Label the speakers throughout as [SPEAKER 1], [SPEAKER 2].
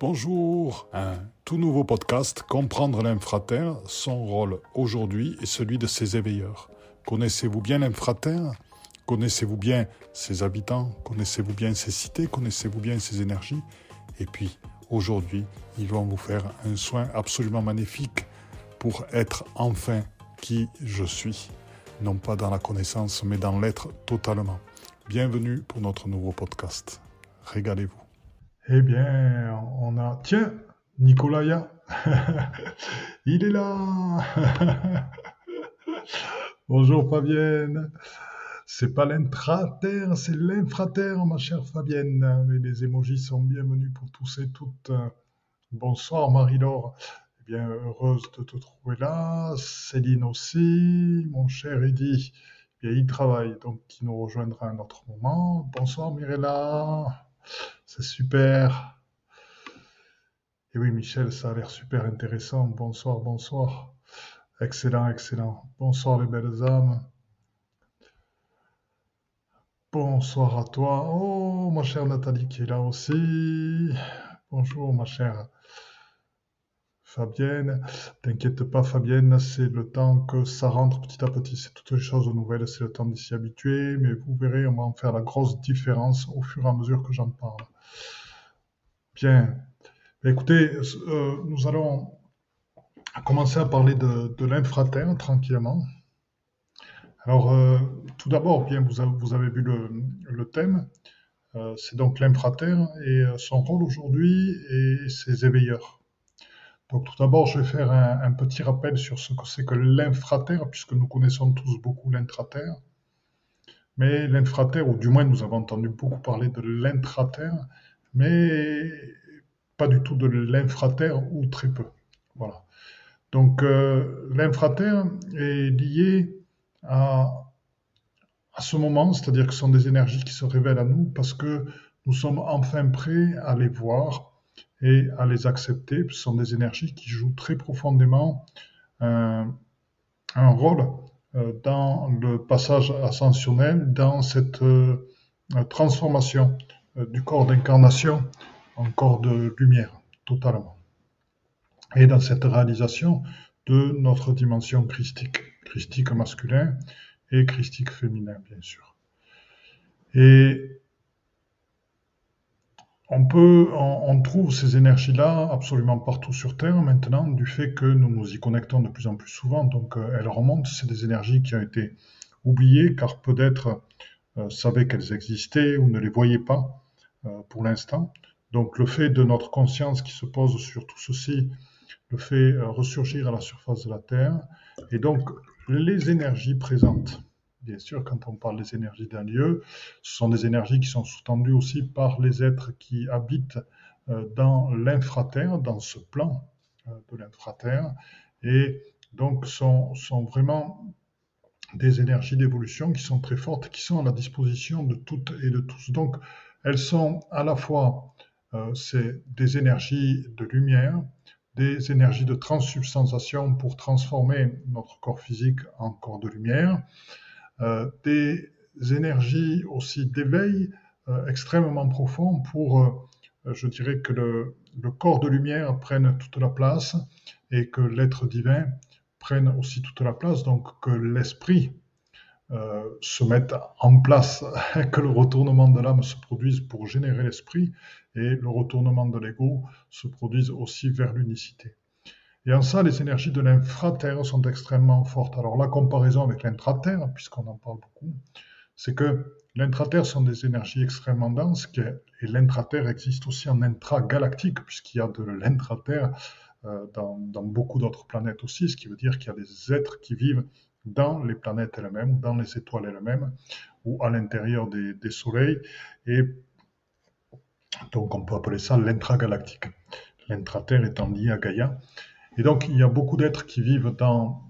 [SPEAKER 1] Bonjour, un tout nouveau podcast, Comprendre l'infraterre, son rôle aujourd'hui et celui de ses éveilleurs. Connaissez-vous bien l'infraterre? Connaissez-vous bien ses habitants? Connaissez-vous bien ses cités? Connaissez-vous bien ses énergies? Et puis, aujourd'hui, ils vont vous faire un soin absolument magnifique pour être enfin qui je suis. Non pas dans la connaissance, mais dans l'être totalement. Bienvenue pour notre nouveau podcast. Régalez-vous. Eh bien, on a... Tiens, Nicolaya, il est là. Bonjour Fabienne. C'est pas l'intraterre, c'est l'infraterre, ma chère Fabienne. Mais les émojis sont bienvenus pour tous et toutes. Bonsoir Marie-Laure. Eh bien, heureuse de te trouver là. Céline aussi. Mon cher Eddy, eh il travaille, donc il nous rejoindra à un autre moment. Bonsoir Mirella. C'est super. Et oui, Michel, ça a l'air super intéressant. Bonsoir, bonsoir. Excellent, excellent. Bonsoir les belles âmes. Bonsoir à toi. Oh, ma chère Nathalie qui est là aussi. Bonjour, ma chère Fabienne. T'inquiète pas, Fabienne, c'est le temps que ça rentre petit à petit. C'est toutes les choses nouvelles, c'est le temps de s'y habituer. Mais vous verrez, on va en faire la grosse différence au fur et à mesure que j'en parle. Bien. Écoutez, euh, nous allons commencer à parler de, l'infraterre tranquillement. Alors, euh, tout d'abord, bien, vous avez, vu le, thème. Euh, c'est donc l'infraterre et son rôle aujourd'hui et ses éveilleurs. Donc, tout d'abord, je vais faire un, petit rappel sur ce que c'est que l'infraterre, puisque nous connaissons tous beaucoup l'intraterre. Mais l'infraterre, ou du moins nous avons entendu beaucoup parler de l'intraterre, mais pas du tout de l'infraterre ou très peu. Voilà. Donc euh, l'infraterre est lié à, à ce moment, c'est-à-dire que ce sont des énergies qui se révèlent à nous parce que nous sommes enfin prêts à les voir et à les accepter. Ce sont des énergies qui jouent très profondément un, un rôle euh, dans le passage ascensionnel, dans cette euh, transformation euh, du corps d'incarnation en corps de lumière, totalement. Et dans cette réalisation de notre dimension christique, christique masculin et christique féminin, bien sûr. Et on peut, on, trouve ces énergies-là absolument partout sur Terre maintenant, du fait que nous nous y connectons de plus en plus souvent. Donc, euh, elles remontent. C'est des énergies qui ont été oubliées, car peut-être euh, savaient qu'elles existaient ou ne les voyaient pas. Euh, pour l'instant. Donc le fait de notre conscience qui se pose sur tout ceci le fait euh, ressurgir à la surface de la Terre. Et donc les énergies présentes, bien sûr, quand on parle des énergies d'un lieu, ce sont des énergies qui sont sous-tendues aussi par les êtres qui habitent euh, dans l'infraterre, dans ce plan de l'infraterre, et donc sont, sont vraiment des énergies d'évolution qui sont très fortes, qui sont à la disposition de toutes et de tous. Donc, elles sont à la fois euh, des énergies de lumière, des énergies de transsubstantiation pour transformer notre corps physique en corps de lumière, euh, des énergies aussi d'éveil euh, extrêmement profond pour, je dirais, que le, corps de lumière prenne toute la place et que l'être divin prenne aussi toute la place, donc que l'esprit euh, se mettent en place, que le retournement de l'âme se produise pour générer l'esprit et le retournement de l'ego se produise aussi vers l'unicité. Et en ça, les énergies de l'infraterre sont extrêmement fortes. Alors la comparaison avec l'intraterre, puisqu'on en parle beaucoup, c'est que l'intraterre sont des énergies extrêmement denses et l'intraterre existe aussi en intragalactique, puisqu'il y a de l'intraterre euh, dans, dans beaucoup d'autres planètes aussi, ce qui veut dire qu'il y a des êtres qui vivent dans les planètes elles-mêmes, dans les étoiles elles-mêmes, ou à l'intérieur des, soleils. Et donc on peut appeler ça l'intragalactique. L'intraterre étant lié à Gaïa. Et donc il y a beaucoup d'êtres qui vivent dans,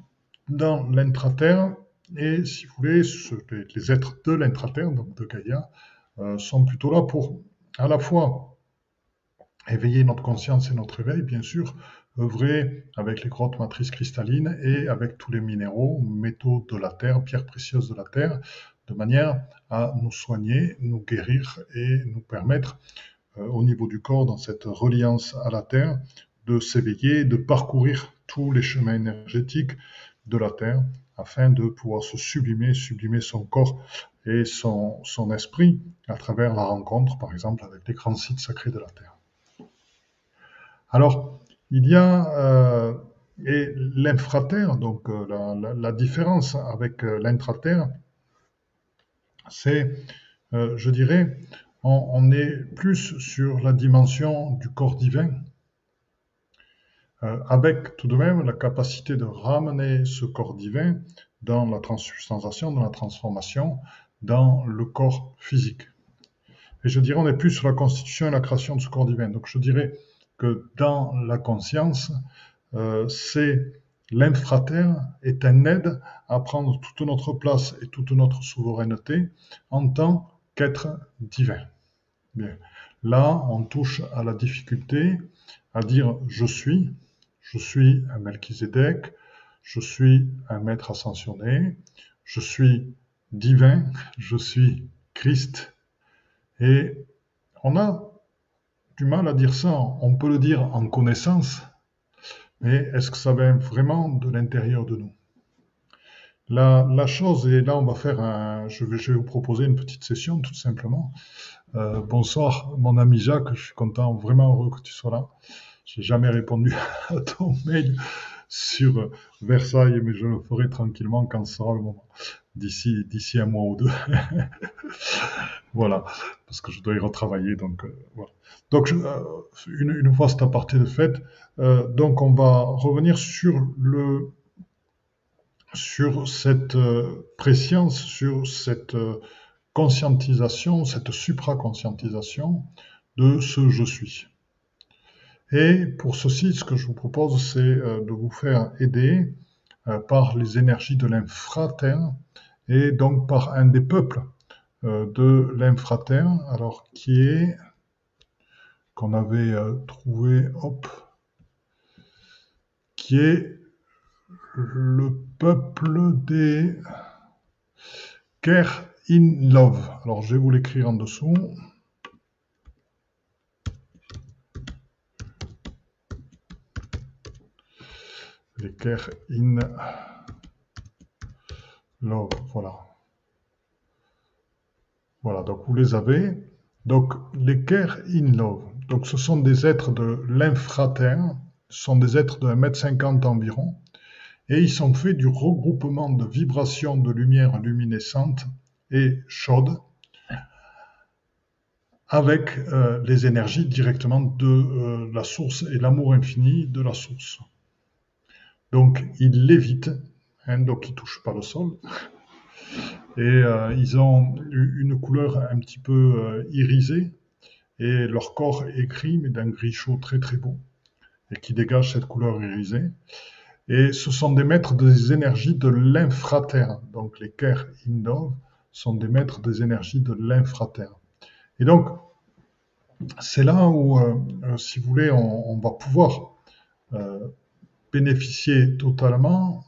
[SPEAKER 1] dans l'intraterre. Et si vous voulez, les, êtres de l'intraterre, donc de Gaïa, euh, sont plutôt là pour à la fois éveiller notre conscience et notre éveil, bien sûr, œuvrer avec les grottes matrices cristallines et avec tous les minéraux, métaux de la Terre, pierres précieuses de la Terre, de manière à nous soigner, nous guérir et nous permettre au niveau du corps, dans cette reliance à la Terre, de s'éveiller, de parcourir tous les chemins énergétiques de la Terre afin de pouvoir se sublimer, sublimer son corps et son, esprit à travers la rencontre, par exemple, avec les grands sites sacrés de la Terre. Alors, il y a euh, et l'infraterre, donc euh, la, différence avec euh, l'intraterre, c'est, je dirais, on, est plus sur la dimension du corps divin, avec tout de même la capacité de ramener ce corps divin dans la transsubstantiation, dans la transformation, dans le corps physique. Et je dirais, on est plus sur la constitution et la création de ce corps divin. Donc je dirais que dans la conscience, euh, c'est l'infraterre est un aide à prendre toute notre place et toute notre souveraineté en tant qu'être divin. Bien. Là, on touche à la difficulté à dire je suis, je suis un Melchizedek, je suis un maître ascensionné, je suis divin, je suis Christ. Et on a du mal à dire ça. On peut le dire en connaissance, mais est-ce que ça vient vraiment de l'intérieur de nous? La, chose, et là on va faire un, je vais, je vais vous proposer une petite session tout simplement. Euh, bonsoir mon ami Jacques, je suis content, vraiment heureux que tu sois là. J'ai jamais répondu à ton mail sur Versailles, mais je le ferai tranquillement quand ce sera le moment, d'ici d'ici un mois ou deux. voilà, parce que je dois y retravailler, donc euh, voilà. Donc euh, une, une, fois cette partie de fait, euh, donc on va revenir sur le sur cette euh, préscience, sur cette euh, conscientisation, cette supraconscientisation de ce je suis. Et pour ceci, ce que je vous propose, c'est euh, de vous faire aider euh, par les énergies de l'infraterre et donc par un des peuples euh, de l'infraterre, alors qui est qu'on avait trouvé, hop, qui est le peuple des Care in Love. Alors je vais vous l'écrire en dessous. L'équerre in love. Voilà. Voilà, donc vous les avez. Donc l'équerre in love. Donc ce sont des êtres de l'infraterre, ce sont des êtres de 1m50 environ, et ils sont faits du regroupement de vibrations de lumière luminescente et chaude avec euh, les énergies directement de euh, la source et l'amour infini de la source. Donc ils lévitent, hein, donc ils touchent pas le sol. Et euh, ils ont une couleur un petit peu euh, irisée et leur corps est gris, mais d'un gris chaud très très beau et qui dégage cette couleur irisée. Et ce sont des maîtres des énergies de l'infraterre. Donc les Ker Indov sont des maîtres des énergies de l'infraterre. Et donc, c'est là où, euh, si vous voulez, on, va pouvoir bénéficier totalement.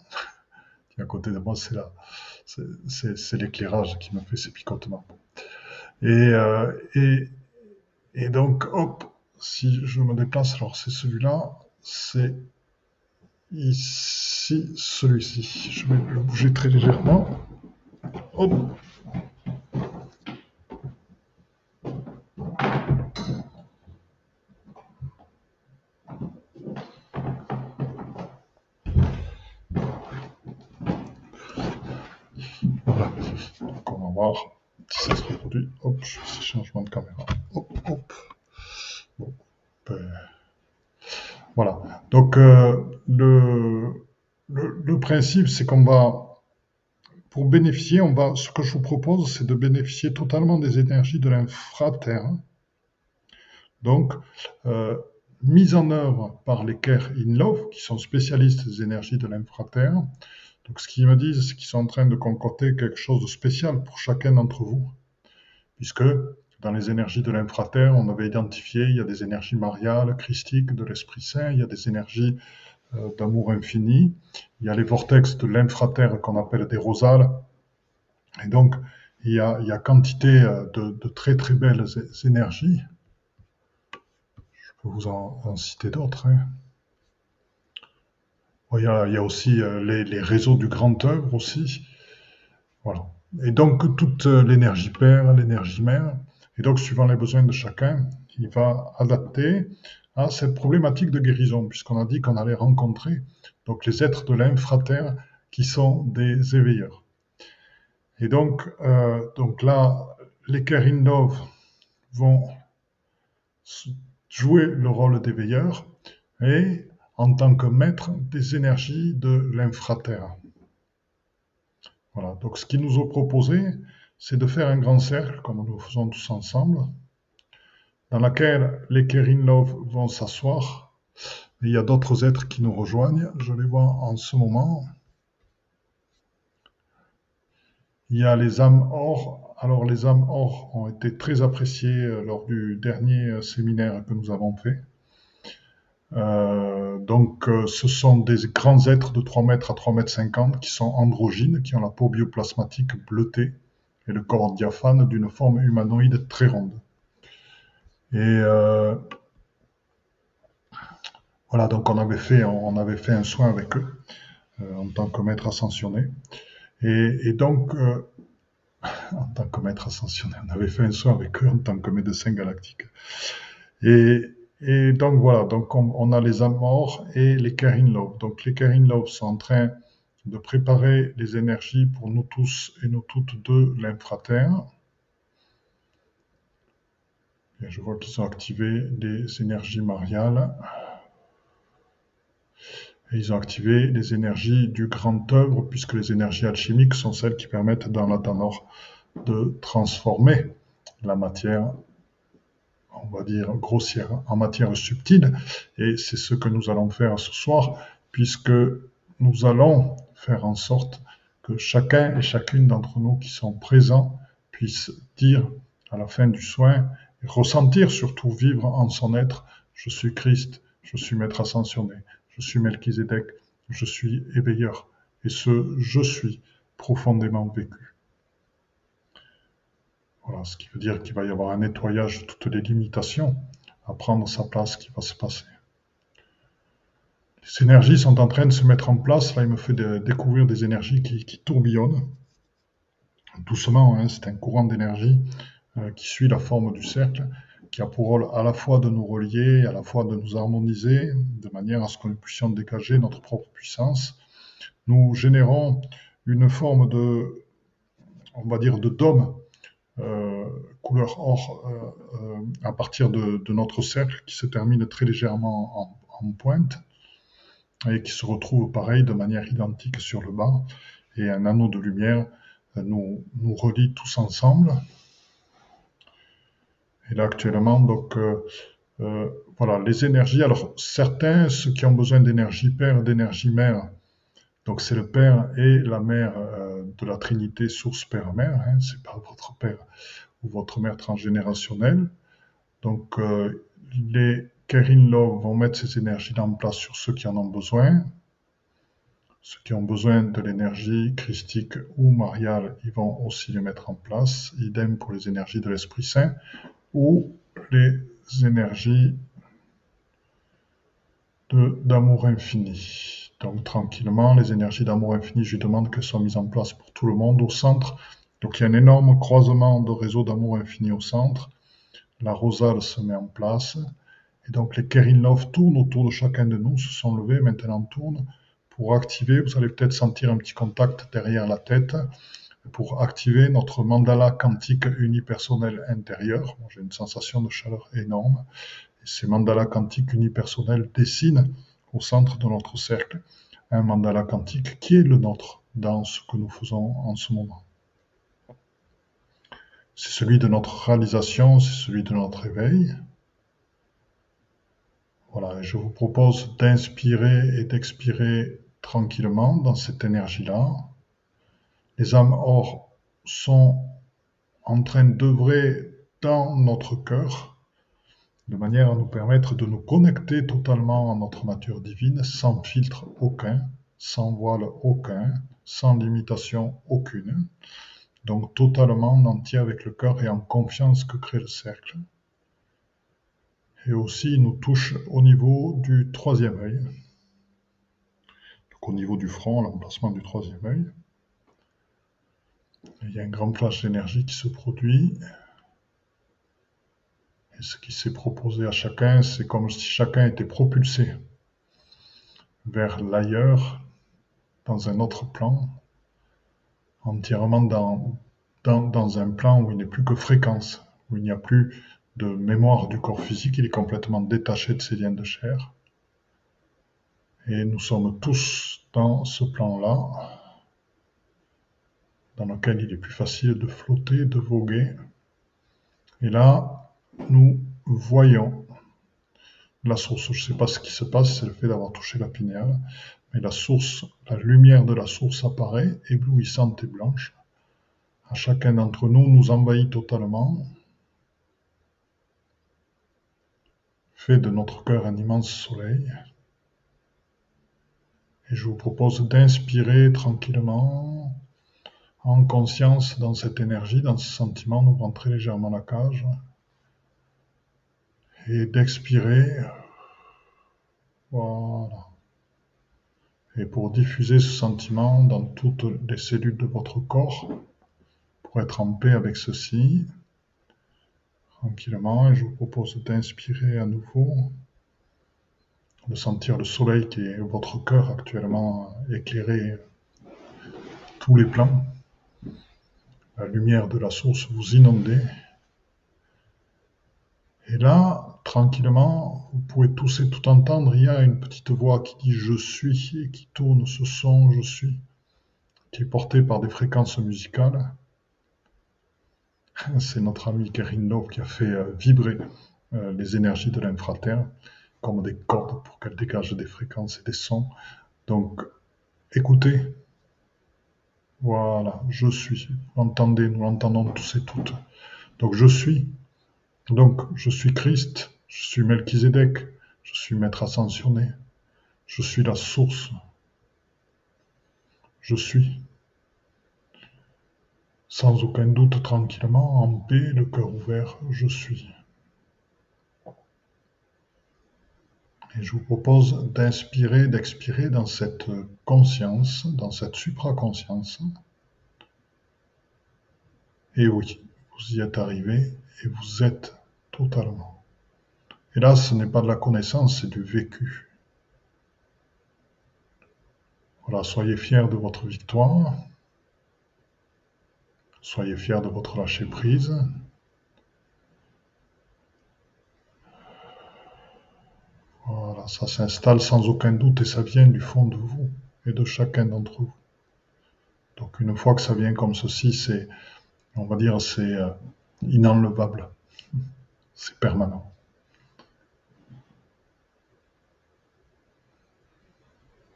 [SPEAKER 1] à côté de moi, c'est là, c'est l'éclairage qui me fait ces picotements. Et, euh, et, et donc, hop, si je me déplace, alors c'est celui-là, c'est ici, celui-ci. Je vais le bouger très légèrement. Hop. Donc, euh, le, principe, c'est qu'on va, pour bénéficier, on va, ce que je vous propose, c'est de bénéficier totalement des énergies de l'infraterre. Donc, euh, mise en œuvre par les Care in Love, qui sont spécialistes des énergies de l'infraterre, donc ce qu'ils me disent, c'est qu'ils sont en train de concocter quelque chose de spécial pour chacun d'entre vous, puisque dans les énergies de l'infraterre, on avait identifié, il y a des énergies mariales, christiques, de l'Esprit Saint, il y a des énergies euh, d'amour infini, il y a les vortex de l'infraterre qu'on appelle des rosales, et donc il y a, quantité euh, de, très très belles énergies. Je peux vous en, citer d'autres. Hein. il, y a, aussi euh, les, réseaux du grand œuvre aussi. Et donc toute l'énergie père, l'énergie mère, et donc suivant les besoins de chacun, il va adapter à cette problématique de guérison, puisqu'on a dit qu'on allait rencontrer donc les êtres de l'infraterre qui sont des éveilleurs. Et donc, euh, donc là, les Love vont jouer le rôle d'éveilleurs et en tant que maître des énergies de l'infraterre. Voilà, donc ce qu'il nous a proposé, c'est de faire un grand cercle, comme nous le faisons tous ensemble, dans lequel les Kerin Love vont s'asseoir. Il y a d'autres êtres qui nous rejoignent, je les vois en ce moment. Il y a les âmes or. Alors les âmes or ont été très appréciées euh, lors du dernier euh, séminaire que nous avons fait. Euh, donc ce sont des grands êtres de 3 mètres à 3 mètres 50 qui sont androgynes, qui ont la peau bioplasmatique bleutée le corps diaphane d'une forme humanoïde très ronde. Et voilà, donc on avait fait, on avait fait un soin avec eux en tant que maître ascensionné. Et, donc, euh, en tant que maître ascensionné, on avait fait un soin avec eux en tant que médecin galactique. Et, donc voilà, donc on, a les Amors et les Kerin Love. Donc les Kerin Love sont en train de préparer les énergies pour nous tous et nous toutes de l'infraterre. Je vois qu'ils ont activé des énergies mariales ils ont activé les énergies du grand œuvre, puisque les énergies alchimiques sont celles qui permettent dans l'Atanor de transformer la matière, on va dire grossière, en matière subtile. Et c'est ce que nous allons faire ce soir, puisque nous allons faire en sorte que chacun et chacune d'entre nous qui sont présents puissent dire à la fin du soin, et ressentir surtout, vivre en son être, je suis Christ, je suis Maître ascensionné, je suis Melchizedek, je suis éveilleur, et ce je suis profondément vécu. Voilà, ce qui veut dire qu'il va y avoir un nettoyage de toutes les limitations à prendre sa place qui va se passer. Les énergies sont en train de se mettre en place. Là, il me fait découvrir des énergies qui, tourbillonnent. Doucement, hein, c'est un courant d'énergie euh, qui suit la forme du cercle qui a pour rôle à la fois de nous relier, à la fois de nous harmoniser, de manière à ce que nous puissions dégager notre propre puissance. Nous générons une forme de, on va dire, de dôme euh, couleur or euh, à partir de, notre cercle qui se termine très légèrement en, pointe et qui se retrouve pareil de manière identique sur le bas. Et un anneau de lumière nous, nous relie tous ensemble. Et là, actuellement, donc, euh, euh, voilà, les énergies. Alors, certains, ceux qui ont besoin d'énergie père, d'énergie mère, donc c'est le père et la mère euh, de la Trinité, source père-mère, hein, c'est pas votre père ou votre mère transgénérationnelle. Donc, les Kerin Love vont mettre ces énergies en place sur ceux qui en ont besoin. Ceux qui ont besoin de l'énergie christique ou mariale, ils vont aussi les mettre en place. Idem pour les énergies de l'Esprit Saint ou les énergies d'amour infini. Donc tranquillement, les énergies d'amour infini, je demande qu'elles soient mises en place pour tout le monde au centre. Donc il y a un énorme croisement de réseaux d'amour infini au centre. La rosale se met en place. Et donc les Kerin Love tournent autour de chacun de nous, se sont levés, maintenant tournent pour activer. Vous allez peut-être sentir un petit contact derrière la tête pour activer notre mandala quantique unipersonnel intérieur. J'ai une sensation de chaleur énorme. Et ces mandalas quantiques unipersonnels dessinent au centre de notre cercle un mandala quantique qui est le nôtre dans ce que nous faisons en ce moment. C'est celui de notre réalisation, c'est celui de notre éveil. Voilà, je vous propose d'inspirer et d'expirer tranquillement dans cette énergie-là, les âmes or sont en train d'œuvrer dans notre cœur de manière à nous permettre de nous connecter totalement à notre nature divine sans filtre aucun, sans voile aucun, sans limitation aucune, donc totalement en entier avec le cœur et en confiance que crée le cercle. Et aussi, il nous touche au niveau du troisième œil. Donc au niveau du front, l'emplacement du troisième œil. Il y a un grand flash d'énergie qui se produit. Et ce qui s'est proposé à chacun, c'est comme si chacun était propulsé vers l'ailleurs, dans un autre plan, entièrement dans, dans, un plan où il n'est plus que fréquence, où il n'y a plus de mémoire du corps physique, il est complètement détaché de ses liens de chair. Et nous sommes tous dans ce plan-là, dans lequel il est plus facile de flotter, de voguer. Et là, nous voyons la source. Je ne sais pas ce qui se passe, c'est le fait d'avoir touché la pinéale, mais la source, la lumière de la source apparaît, éblouissante et blanche. À chacun d'entre nous, nous envahit totalement, fait de notre cœur un immense soleil. Et je vous propose d'inspirer tranquillement, en conscience, dans cette énergie, dans ce sentiment, nous rentrer légèrement la cage et d'expirer. Voilà. Et pour diffuser ce sentiment dans toutes les cellules de votre corps, pour être en paix avec ceci, tranquillement, et je vous propose d'inspirer à nouveau, de sentir le soleil qui est votre cœur actuellement éclairer tous les plans, la lumière de la source vous inonder. Et là, tranquillement, vous pouvez tous et tout entendre, il y a une petite voix qui dit je suis et qui tourne ce son je suis, qui est porté par des fréquences musicales. C'est notre ami Kerin Love qui a fait euh, vibrer euh, les énergies de l'infraterre comme des cordes pour qu'elles dégagent des fréquences et des sons. Donc, écoutez. Voilà, je suis. Entendez, nous l'entendons tous et toutes. Donc, je suis. Donc, je suis Christ. Je suis Melchizedek, je suis maître ascensionné, je suis la source, je suis. Sans aucun doute, tranquillement, en paix, le cœur ouvert, je suis. Et je vous propose d'inspirer, d'expirer dans cette conscience, dans cette supraconscience. Et oui, vous y êtes arrivé et vous êtes totalement. Et là, ce n'est pas de la connaissance, c'est du vécu. Voilà, soyez fiers de votre victoire. Soyez fiers de votre lâcher-prise. Voilà, ça s'installe sans aucun doute et ça vient du fond de vous et de chacun d'entre vous. Donc une fois que ça vient comme ceci, c'est, on va dire, c'est euh, inenlevable. C'est permanent.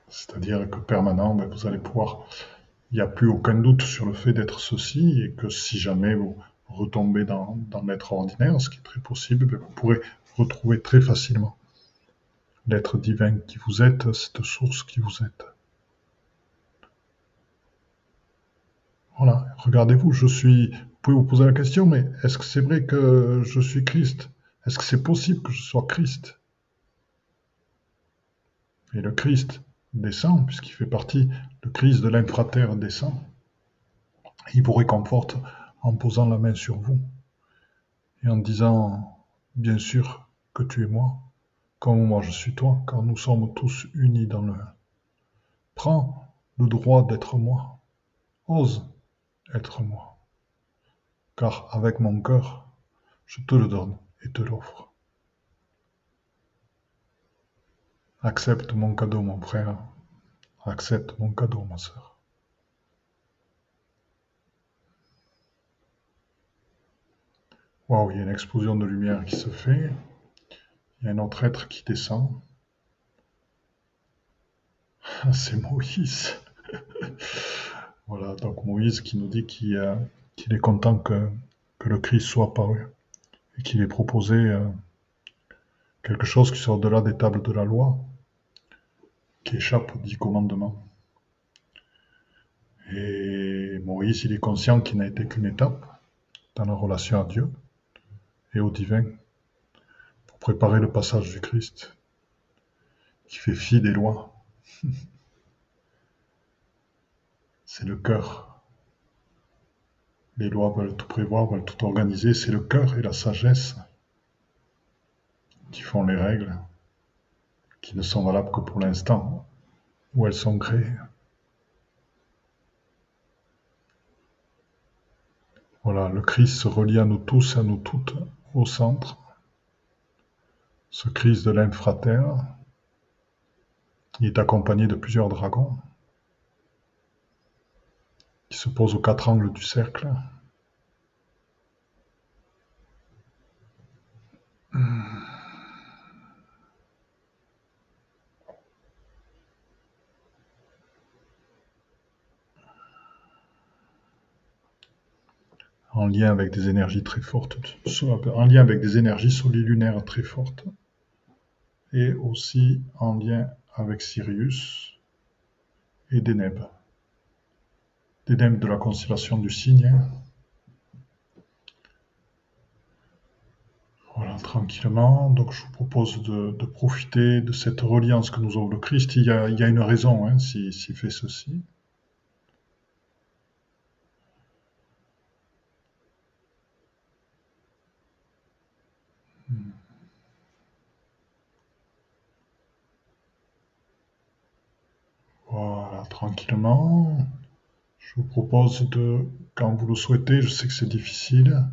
[SPEAKER 1] C'est-à-dire que permanent, ben, vous allez pouvoir, il n'y a plus aucun doute sur le fait d'être ceci, et que si jamais vous retombez dans, l'être ordinaire, ce qui est très possible, ben, vous pourrez retrouver très facilement l'être divin qui vous êtes, cette source qui vous êtes. Voilà, regardez-vous, je suis. Vous pouvez vous poser la question, mais est-ce que c'est vrai que je suis Christ? Est-ce que c'est possible que je sois Christ? Et le Christ, descend, puisqu'il fait partie, le Christ de l'infraterre descend. Il vous réconforte en posant la main sur vous et en disant, bien sûr que tu es moi, comme moi je suis toi, car nous sommes tous unis dans le Prends le droit d'être moi, ose être moi, car avec mon cœur, je te le donne et te l'offre. Accepte mon cadeau, mon frère. Accepte mon cadeau, ma sœur. Waouh, il y a une explosion de lumière qui se fait. Il y a un autre être qui descend. C'est Moïse. voilà, donc Moïse qui nous dit qu'il est content que, le Christ soit apparu et qu'il ait proposé euh, quelque chose qui sort au-delà des tables de la loi qui échappe aux dix commandements. Et Moïse, il est conscient qu'il n'a été qu'une étape dans la relation à Dieu et au divin pour préparer le passage du Christ, qui fait fi des lois. C'est le cœur. Les lois veulent tout prévoir, veulent tout organiser. C'est le cœur et la sagesse qui font les règles, qui ne sont valables que pour l'instant où elles sont créées. Voilà, le Christ se relie à nous tous, à nous toutes, au centre. Ce Christ de l'infratère, il est accompagné de plusieurs dragons qui se posent aux quatre angles du cercle. En lien avec des énergies très fortes, en lien avec des énergies solilunaires très fortes, et aussi en lien avec Sirius et Deneb. Deneb de la constellation du cygne. Voilà, tranquillement. Donc je vous propose de, profiter de cette reliance que nous offre le Christ. Il y a, une raison hein, s'il fait ceci. Tranquillement. Je vous propose de, quand vous le souhaitez, je sais que c'est difficile,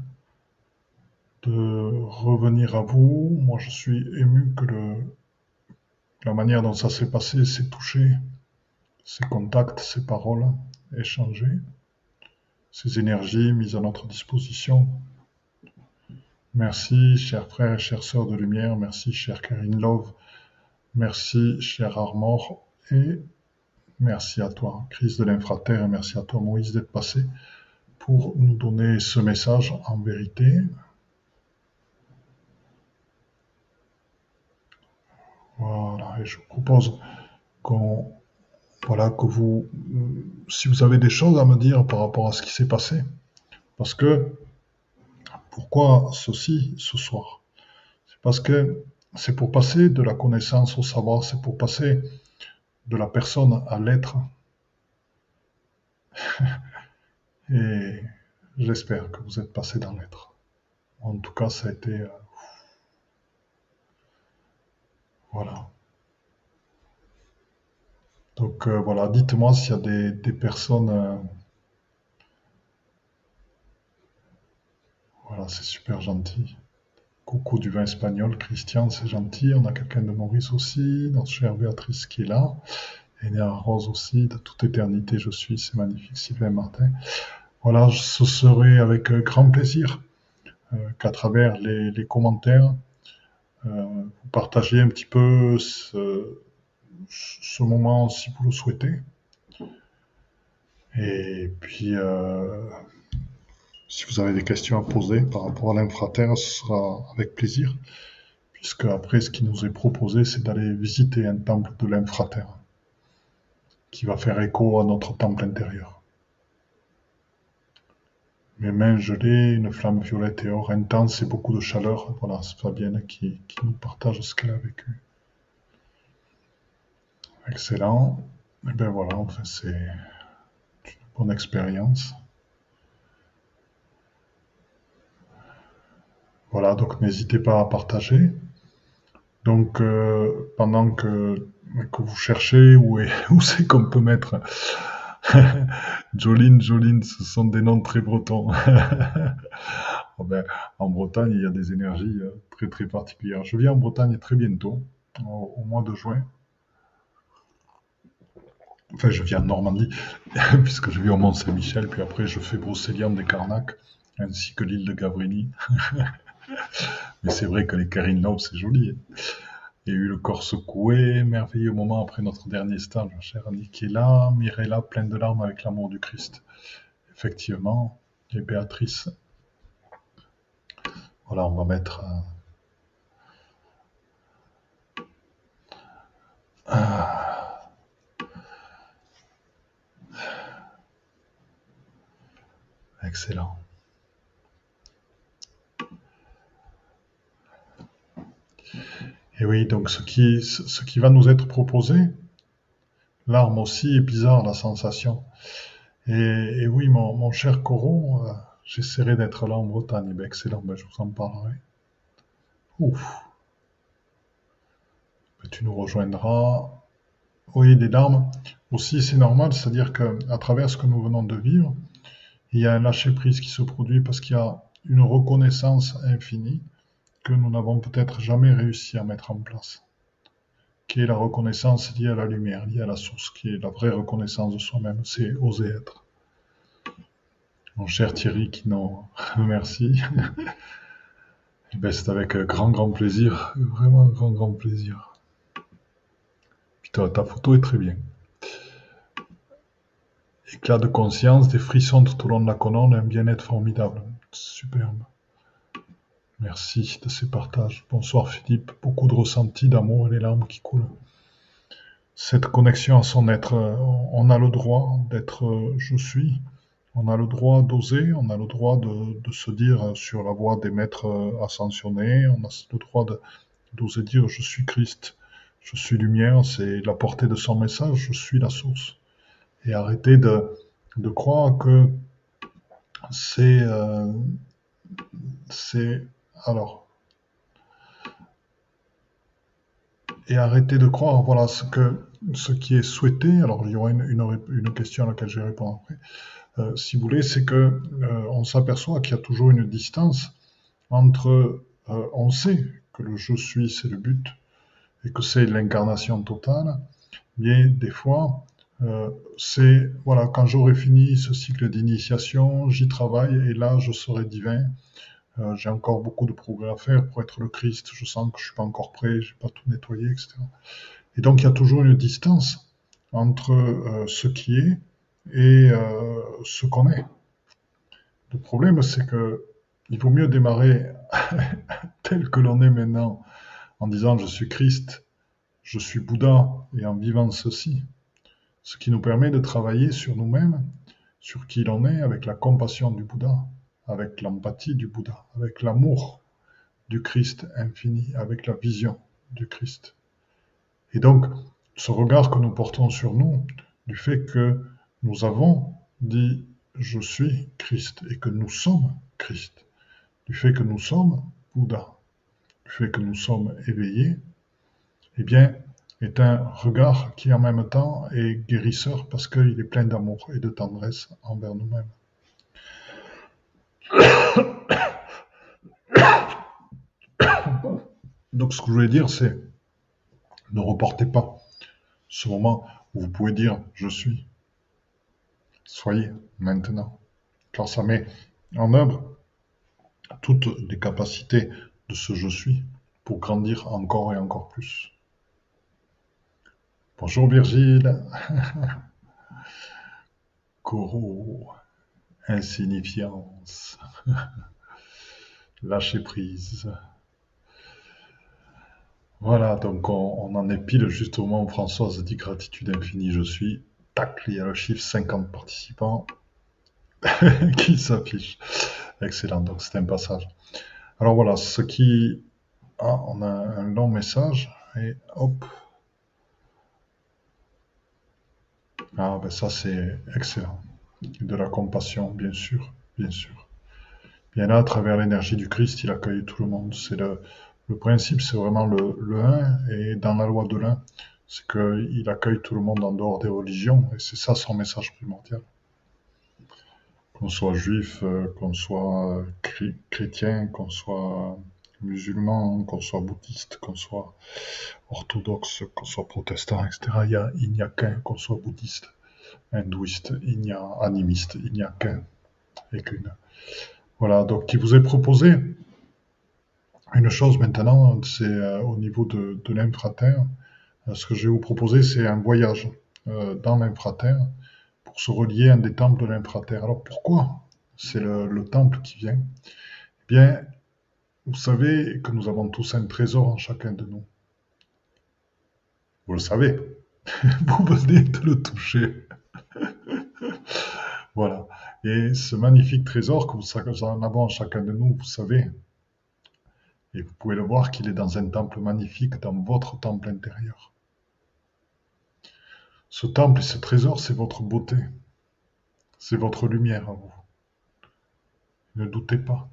[SPEAKER 1] de revenir à vous. Moi, je suis ému que le, la manière dont ça s'est passé, c'est touché, ces contacts, ces paroles échangées, ces énergies mises à notre disposition. Merci, chers frères, chères sœurs de lumière. Merci, chère Karine Love. Merci, cher Armor. Et Merci à toi, Christ de l'infraterre, merci à toi, Moïse, d'être passé pour nous donner ce message en vérité. Voilà, et je vous propose qu'on, voilà, que vous, si vous avez des choses à me dire par rapport à ce qui s'est passé, parce que, pourquoi ceci ce soir? C'est parce que c'est pour passer de la connaissance au savoir, c'est pour passer de la personne à l'être. Et j'espère que vous êtes passé dans l'être. En tout cas, ça a été... Euh, voilà. Donc euh, voilà, dites-moi s'il y a des, personnes... Euh, voilà, c'est super gentil. Coucou du vin espagnol, Christian, c'est gentil. On a quelqu'un de Maurice aussi, notre chère Béatrice qui est là. Néa Rose aussi, de toute éternité je suis, c'est magnifique, Sylvain Martin. Voilà, ce serait avec euh, grand plaisir euh, qu'à travers les, commentaires, euh, vous partagiez un petit peu ce, moment si vous le souhaitez. Et puis, si vous avez des questions à poser par rapport à l'infraterre, ce sera avec plaisir, puisque après, ce qui nous est proposé, c'est d'aller visiter un temple de l'infraterre, qui va faire écho à notre temple intérieur. Mes mains gelées, une flamme violette et or intense et beaucoup de chaleur. Voilà, c'est Fabienne qui, nous partage ce qu'elle a vécu. Excellent. Et eh bien voilà, enfin, c'est une bonne expérience. Voilà, donc n'hésitez pas à partager. Donc euh, pendant que, vous cherchez où c'est qu'on peut mettre Jolene, Jolene, ce sont des noms très bretons. Oh ben, en Bretagne, il y a des énergies euh, très très particulières. Je viens en Bretagne très bientôt, au, mois de juin. Enfin, je viens en Normandie, puisque je vis au Mont-Saint-Michel, puis après je fais Brocéliande des Carnac, ainsi que l'île de Gavrini. Mais c'est vrai que les Karine Love, c'est joli. Il y a eu le corps secoué, merveilleux moment après notre dernier stage, ma chère Annick Mirella pleine de larmes avec l'amour du Christ. Effectivement, et Béatrice. Voilà, on va mettre. Euh, ah. Excellent. Et oui, donc ce qui, va nous être proposé, l'arme aussi est bizarre, la sensation. Et, oui, mon, cher Coron, euh, j'essaierai d'être là en Bretagne. Eh excellent, ben, je vous en parlerai. Ouf. Ben, tu nous rejoindras. Oui, les larmes aussi, c'est normal, c'est-à-dire qu'à travers ce que nous venons de vivre, il y a un lâcher-prise qui se produit parce qu'il y a une reconnaissance infinie que nous n'avons peut-être jamais réussi à mettre en place, qui est la reconnaissance liée à la lumière, liée à la source, qui est la vraie reconnaissance de soi-même, c'est oser être. Mon cher Thierry qui non, merci. Eh ben, c'est avec grand grand plaisir, vraiment grand grand plaisir. Putain, ta photo est très bien. Éclat de conscience, des frissons tout au long de la colonne, un bien-être formidable. Superbe. Merci de ces partages. Bonsoir Philippe. Beaucoup de ressentis d'amour et les larmes qui coulent. Cette connexion à son être, euh, on a le droit d'être euh, je suis. On a le droit d'oser, on a le droit de, se dire sur la voie des maîtres euh, ascensionnés, on a le droit d'oser dire je suis Christ, je suis lumière, c'est la portée de son message, je suis la source. Et arrêter de, croire que c'est c'est alors, et arrêter de croire, voilà, ce, que, ce qui est souhaité, alors il y aura une, question à laquelle je vais répondre après, euh, si vous voulez, c'est que euh, on s'aperçoit qu'il y a toujours une distance entre, euh, on sait que le je suis, c'est le but, et que c'est l'incarnation totale, mais des fois, c'est, voilà, quand j'aurai fini ce cycle d'initiation, j'y travaille, et là, je serai divin, euh, j'ai encore beaucoup de progrès à faire pour être le Christ. Je sens que je suis pas encore prêt, j'ai pas tout nettoyé, etc. Et donc il y a toujours une distance entre euh, ce qui est et euh, ce qu'on est. Le problème, c'est que il vaut mieux démarrer tel que l'on est maintenant, en disant je suis Christ, je suis Bouddha, et en vivant ceci, ce qui nous permet de travailler sur nous-mêmes, sur qui l'on est, avec la compassion du Bouddha avec l'empathie du Bouddha, avec l'amour du Christ infini, avec la vision du Christ. Et donc, ce regard que nous portons sur nous, du fait que nous avons dit je suis Christ et que nous sommes Christ, du fait que nous sommes Bouddha, du fait que nous sommes éveillés, eh bien, est un regard qui en même temps est guérisseur parce qu'il est plein d'amour et de tendresse envers nous-mêmes. Donc ce que je voulais dire, c'est ne reportez pas ce moment où vous pouvez dire je suis. Soyez maintenant. Car ça met en œuvre toutes les capacités de ce je suis pour grandir encore et encore plus. Bonjour Virgile. Coro insignifiance, lâcher prise. Voilà, donc on, en est pile juste au moment où Françoise dit gratitude infinie, je suis. Tac, il y a le chiffre 50 participants qui s'affiche. Excellent, donc c'est un passage. Alors voilà, ce qui... Ah, on a un long message, et hop. Ah, ben ça c'est excellent de la compassion, bien sûr, bien sûr. Bien là, à travers l'énergie du Christ, il accueille tout le monde. C'est le, le principe, c'est vraiment le, le et dans la loi de l'un, c'est qu'il accueille tout le monde en dehors des religions, et c'est ça son message primordial. Qu'on soit juif, euh, qu'on soit chrétien, qu'on soit musulman, qu'on soit bouddhiste, qu'on soit orthodoxe, qu'on soit protestant, etc. Il n'y a qu'un, qu'on soit bouddhiste hindouiste, il n'y a animiste, il n'y a qu'un et qu'une. Voilà, donc qui vous est proposé une chose maintenant, c'est euh, au niveau de, l'infraterre. Euh, ce que je vais vous proposer, c'est un voyage euh, dans l'infraterre pour se relier à un des temples de l'infraterre. Alors pourquoi c'est le, le, temple qui vient? Eh bien, vous savez que nous avons tous un trésor en chacun de nous. Vous le savez. vous venez de le toucher. voilà. Et ce magnifique trésor que vous en chacun de nous, vous savez Et vous pouvez le voir qu'il est dans un temple magnifique, dans votre temple intérieur. Ce temple et ce trésor, c'est votre beauté. C'est votre lumière à vous. Ne doutez pas.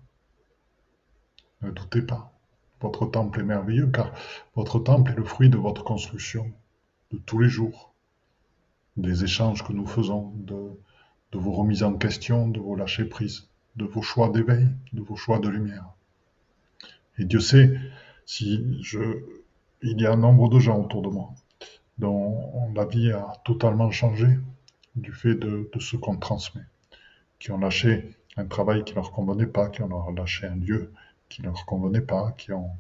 [SPEAKER 1] Ne doutez pas. Votre temple est merveilleux car votre temple est le fruit de votre construction de tous les jours, des échanges que nous faisons, de, vos remises en question, de vos lâcher prises, de vos choix d'éveil, de vos choix de lumière. Et Dieu sait si il y a un nombre de gens autour de moi dont la vie a totalement changé du fait de, ce qu'on transmet, qui ont lâché un travail qui ne leur convenait pas, qui ont lâché un lieu qui ne leur convenait pas, qui ont,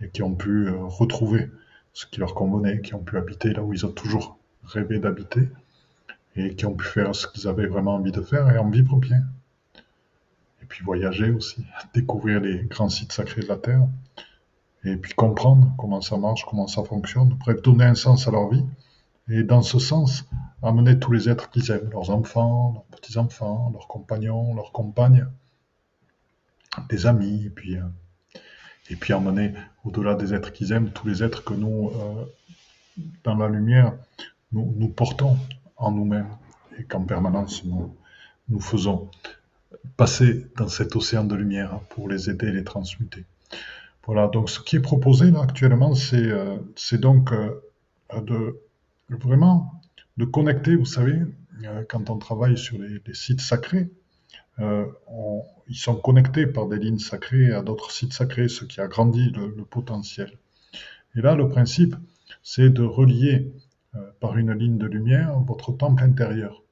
[SPEAKER 1] et qui ont pu euh, retrouver ce qui leur convenait, qui ont pu habiter là où ils ont toujours rêvé d'habiter, et qui ont pu faire ce qu'ils avaient vraiment envie de faire et en vivre bien. Et puis voyager aussi, découvrir les grands sites sacrés de la Terre, et puis comprendre comment ça marche, comment ça fonctionne, bref, donner un sens à leur vie, et dans ce sens, amener tous les êtres qu'ils aiment, leurs enfants, leurs petits-enfants, leurs compagnons, leurs compagnes, des amis, et puis, euh, et puis au-delà des êtres qu'ils aiment, tous les êtres que nous, euh, dans la lumière, nous, portons en nous-mêmes, et qu'en permanence nous faisons passer dans cet océan de lumière pour les aider et les transmuter. Voilà, donc ce qui est proposé là actuellement, c'est euh, donc de vraiment de connecter, vous savez, euh, quand on travaille sur les, sites sacrés, euh, ils sont connectés par des lignes sacrées à d'autres sites sacrés, ce qui agrandit le, potentiel. Et là, le principe, c'est de relier euh, par une ligne de lumière votre temple intérieur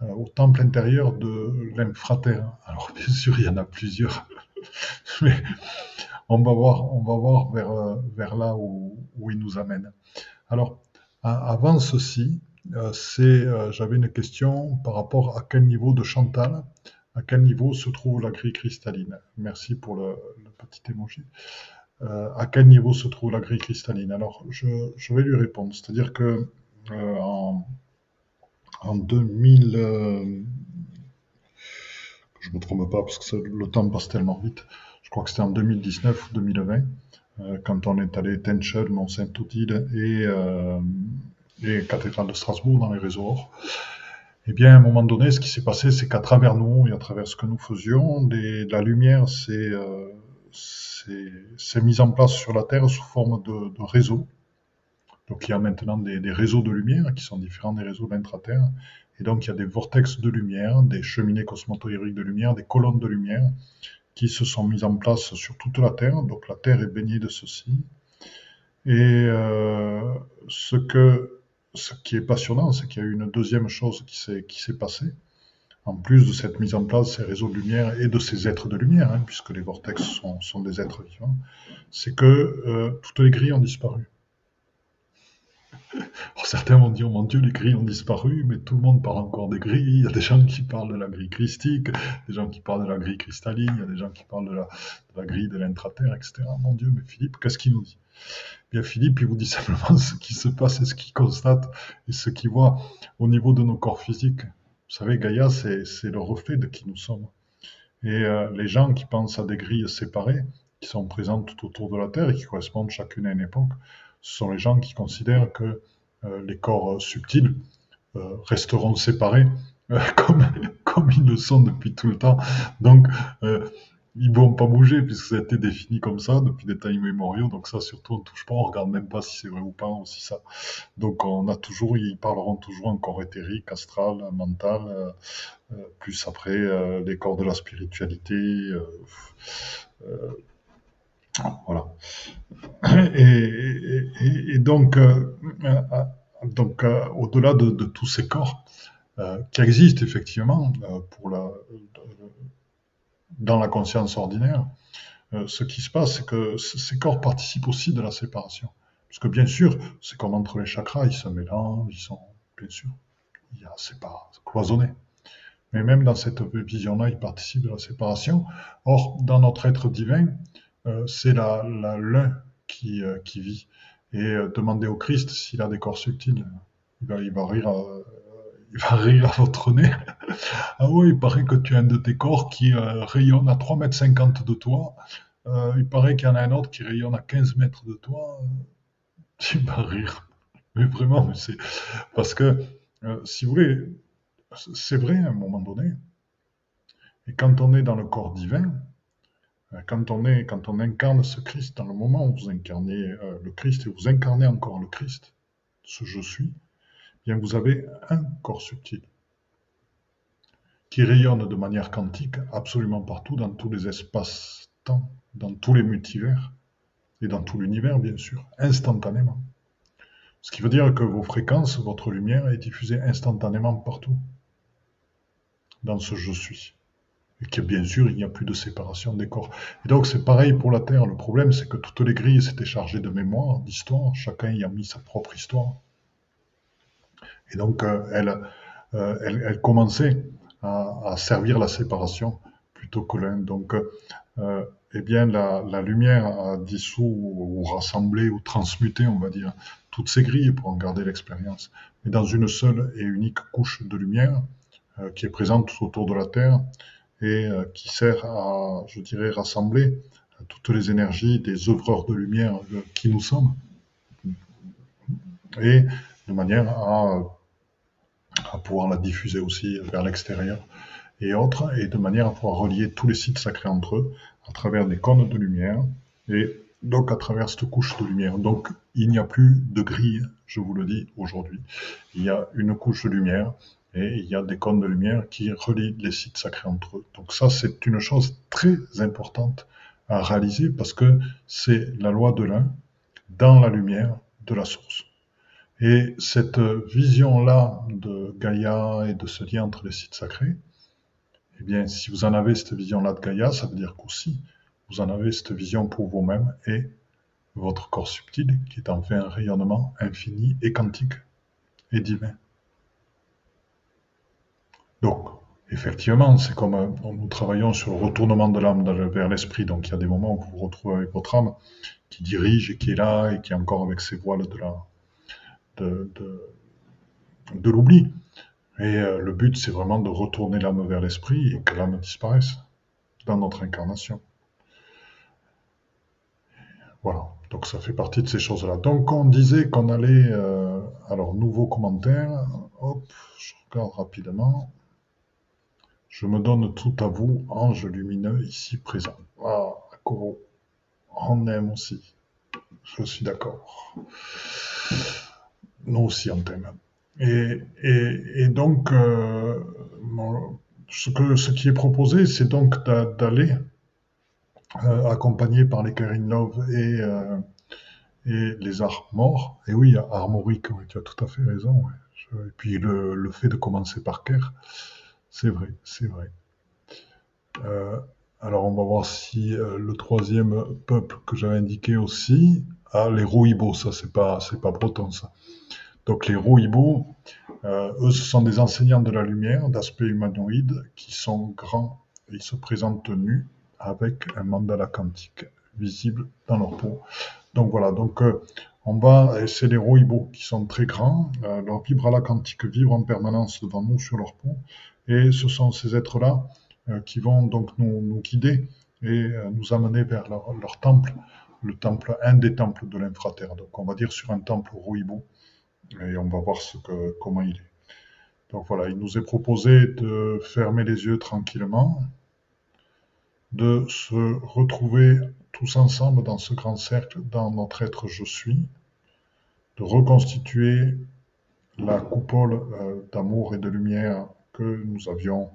[SPEAKER 1] au temple intérieur de l'infraterre. Alors bien sûr, il y en a plusieurs, mais on va voir, on va voir vers, vers là où, où il nous amène. Alors, avant ceci, euh, c'est, euh, j'avais une question par rapport à quel niveau de Chantal, à quel niveau se trouve la grille cristalline. Merci pour le, petit emoji. Euh, à quel niveau se trouve la grille cristalline? Alors, je, vais lui répondre. C'est-à-dire que en 2000, je me trompe pas parce que le temps passe tellement vite. Je crois que c'était en 2019 ou 2020. Euh, quand on est allé Tenchel, Mont-Saint-Odile et, euh, et Cathédrale de Strasbourg dans les réseaux Eh bien, à un moment donné, ce qui s'est passé, c'est qu'à travers nous et à travers ce que nous faisions, la lumière s'est euh, mise en place sur la Terre sous forme de, de réseaux. Donc, il y a maintenant des, réseaux de lumière qui sont différents des réseaux d'intra-terre. Et donc, il y a des vortex de lumière, des cheminées cosmotériques de lumière, des colonnes de lumière qui se sont mises en place sur toute la Terre. Donc la Terre est baignée de ceci. Et euh, ce, qui est passionnant, c'est qu'il y a eu une deuxième chose qui s'est, passée, en plus de cette mise en place ces réseaux de lumière et de ces êtres de lumière, hein, puisque les vortex sont, sont, des êtres vivants, c'est que euh, toutes les grilles ont disparu. Certains m'ont dit, oh mon Dieu, les grilles ont disparu, mais tout le monde parle encore des grilles. Il y a des gens qui parlent de la grille christique, des gens qui parlent de la grille cristalline, il y a des gens qui parlent de la, grille de l'intraterre, etc. Mon Dieu, mais Philippe, qu'est-ce qu'il nous dit? Bien, Philippe, il vous dit simplement ce qui se passe et ce qu'il constate et ce qu'il voit au niveau de nos corps physiques. Vous savez, Gaïa, c'est le reflet de qui nous sommes. Et euh, les gens qui pensent à des grilles séparées, qui sont présentes tout autour de la Terre et qui correspondent chacune à une époque, ce sont les gens qui considèrent que euh, les corps euh, subtils euh, resteront séparés comme, comme ils le sont depuis tout le temps. Donc, ils vont pas bouger puisque ça a été défini comme ça depuis des temps immémoriaux. Donc ça, surtout, on touche pas, on regarde même pas si c'est vrai ou pas aussi ça. Donc on a toujours, ils parleront toujours en corps éthérique, astral, mental, plus après les corps de la spiritualité. Voilà. Et, donc, euh, euh, donc euh, au-delà de, tous ces corps qui existent effectivement dans la conscience ordinaire, ce qui se passe, c'est que ces corps participent aussi de la séparation. Parce que bien sûr, c'est comme entre les chakras, ils se mélangent, ils sont, bien sûr, c'est pas cloisonné. Mais même dans cette vision-là, ils participent de la séparation. Or, dans notre être divin, c'est la, l'un qui, euh, qui vit. Et euh, demandez au Christ s'il a des corps subtils. Il va, il va rire il va rire à votre nez. ah oui, il paraît que tu as un de tes corps qui rayonne à 3,50 mètres de toi. euh, il paraît qu'il y en a un autre qui rayonne à 15 mètres de toi, tu vas rire. Mais vraiment, c'est parce que, euh, si vous voulez, c'est vrai à un moment donné. Et quand on est dans le corps divin, euh, quand on, est, quand on incarne ce Christ, dans le moment où vous incarnez le Christ et vous incarnez encore le Christ, ce je suis, bien vous avez un corps subtil qui rayonne de manière quantique absolument partout, dans tous les espaces-temps, dans tous les multivers et dans tout l'univers, bien sûr, instantanément. Ce qui veut dire que vos fréquences, votre lumière est diffusée instantanément partout, dans ce je suis. Et bien sûr, il n'y a plus de séparation des corps. Et donc c'est pareil pour la Terre. Le problème, c'est que toutes les grilles s'étaient chargées de mémoire, d'histoire. Chacun y a mis sa propre histoire. Et donc, euh, elle, euh, elle, elle, commençait à, servir la séparation plutôt que l'un. Donc, euh, eh bien, la, lumière a dissous ou, rassemblé ou transmuté, on va dire, toutes ces grilles pour en garder l'expérience, mais dans une seule et unique couche de lumière euh, qui est présente tout autour de la Terre et euh, qui sert à, je dirais, rassembler toutes les énergies des œuvreurs de lumière euh, qui nous sommes, et de manière à à pouvoir la diffuser aussi vers l'extérieur et autres, et de manière à pouvoir relier tous les sites sacrés entre eux à travers des cônes de lumière, et donc à travers cette couche de lumière. Donc il n'y a plus de grille, je vous le dis aujourd'hui. Il y a une couche de lumière et il y a des cônes de lumière qui relient les sites sacrés entre eux. Donc ça, c'est une chose très importante à réaliser parce que c'est la loi de l'un dans la lumière de la source. Et cette vision-là de Gaïa et de ce lien entre les sites sacrés, eh bien, si vous en avez cette vision-là de Gaïa, ça veut dire qu'aussi, vous en avez cette vision pour vous-même et votre corps subtil, qui est en fait un rayonnement infini et quantique et divin. Donc, effectivement, c'est comme euh, nous travaillons sur le retournement de l'âme vers l'esprit. Donc, il y a des moments où vous vous retrouvez avec votre âme qui dirige et qui est là et qui est encore avec ses voiles de la, de, l'oubli. Et euh, le but, c'est vraiment de retourner l'âme vers l'esprit et que l'âme disparaisse dans notre incarnation. Voilà, donc ça fait partie de ces choses-là. Donc on disait qu'on allait... Euh, alors, nouveau commentaire. Hop, je regarde rapidement. Je me donne tout à vous, ange lumineux ici présent. Ah, Koro, on aime aussi. Je suis d'accord nous aussi on t'aime. Et, donc, euh, ce, qui est proposé, c'est donc d'aller, euh, accompagné par les Karin Love et, euh, et les arts morts, et oui, armorique, tu as tout à fait raison. et puis le, le, fait de commencer par Ker, c'est vrai, c'est vrai. alors on va voir si le troisième peuple que j'avais indiqué aussi, ah, les Rouibos, ça c'est pas, c'est pas breton ça. Donc les Rouibos, euh, eux, ce sont des enseignants de la lumière d'aspect humanoïde qui sont grands ils se présentent nus avec un mandala quantique visible dans leur peau. Donc voilà, donc euh, on va, c'est les Rouibos qui sont très grands, euh, leur vibrala quantique vibre en permanence devant nous sur leur peau, et ce sont ces êtres-là euh, qui vont donc nous, guider et nous amener vers leur, temple, le temple, un des temples de l'infraterre. Donc on va dire sur un temple Rouibo et on va voir ce que, comment il est. Donc voilà, il nous est proposé de fermer les yeux tranquillement, de se retrouver tous ensemble dans ce grand cercle, dans notre être je suis, de reconstituer la coupole euh, d'amour et de lumière que nous avions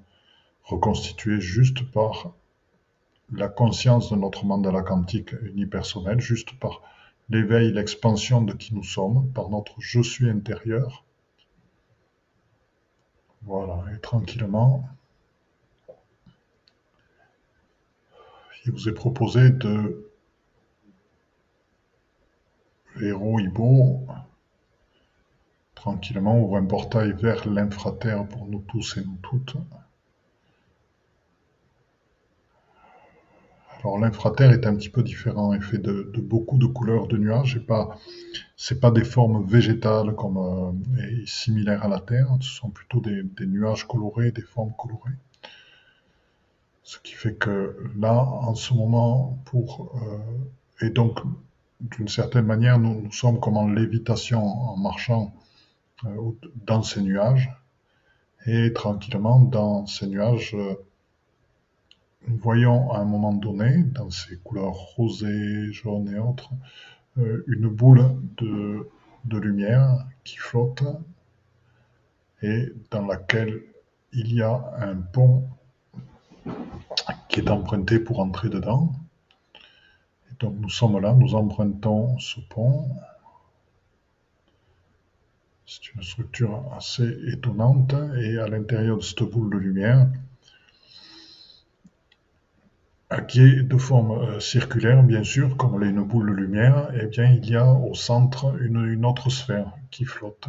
[SPEAKER 1] reconstituée juste par la conscience de notre mandala quantique unipersonnel, juste par l'éveil, l'expansion de qui nous sommes par notre je suis intérieur. Voilà, et tranquillement, il vous est proposé de héros Ibo, tranquillement ouvre un portail vers l'infraterre pour nous tous et nous toutes. Alors l'infraterre est un petit peu différent, il fait de, beaucoup de couleurs de nuages, et pas, c'est pas des formes végétales comme euh, et similaires à la Terre, ce sont plutôt des, nuages colorés, des formes colorées. Ce qui fait que là, en ce moment, pour et donc d'une certaine manière, nous, sommes comme en lévitation en marchant dans ces nuages et tranquillement dans ces nuages nous voyons à un moment donné, dans ces couleurs rosées, jaunes et autres, euh, une boule de, de, lumière qui flotte et dans laquelle il y a un pont qui est emprunté pour entrer dedans. Et donc nous sommes là, nous empruntons ce pont. C'est une structure assez étonnante et à l'intérieur de cette boule de lumière, qui est de forme euh, circulaire, bien sûr, comme l'est une boule de lumière, eh bien, il y a au centre une, autre sphère qui flotte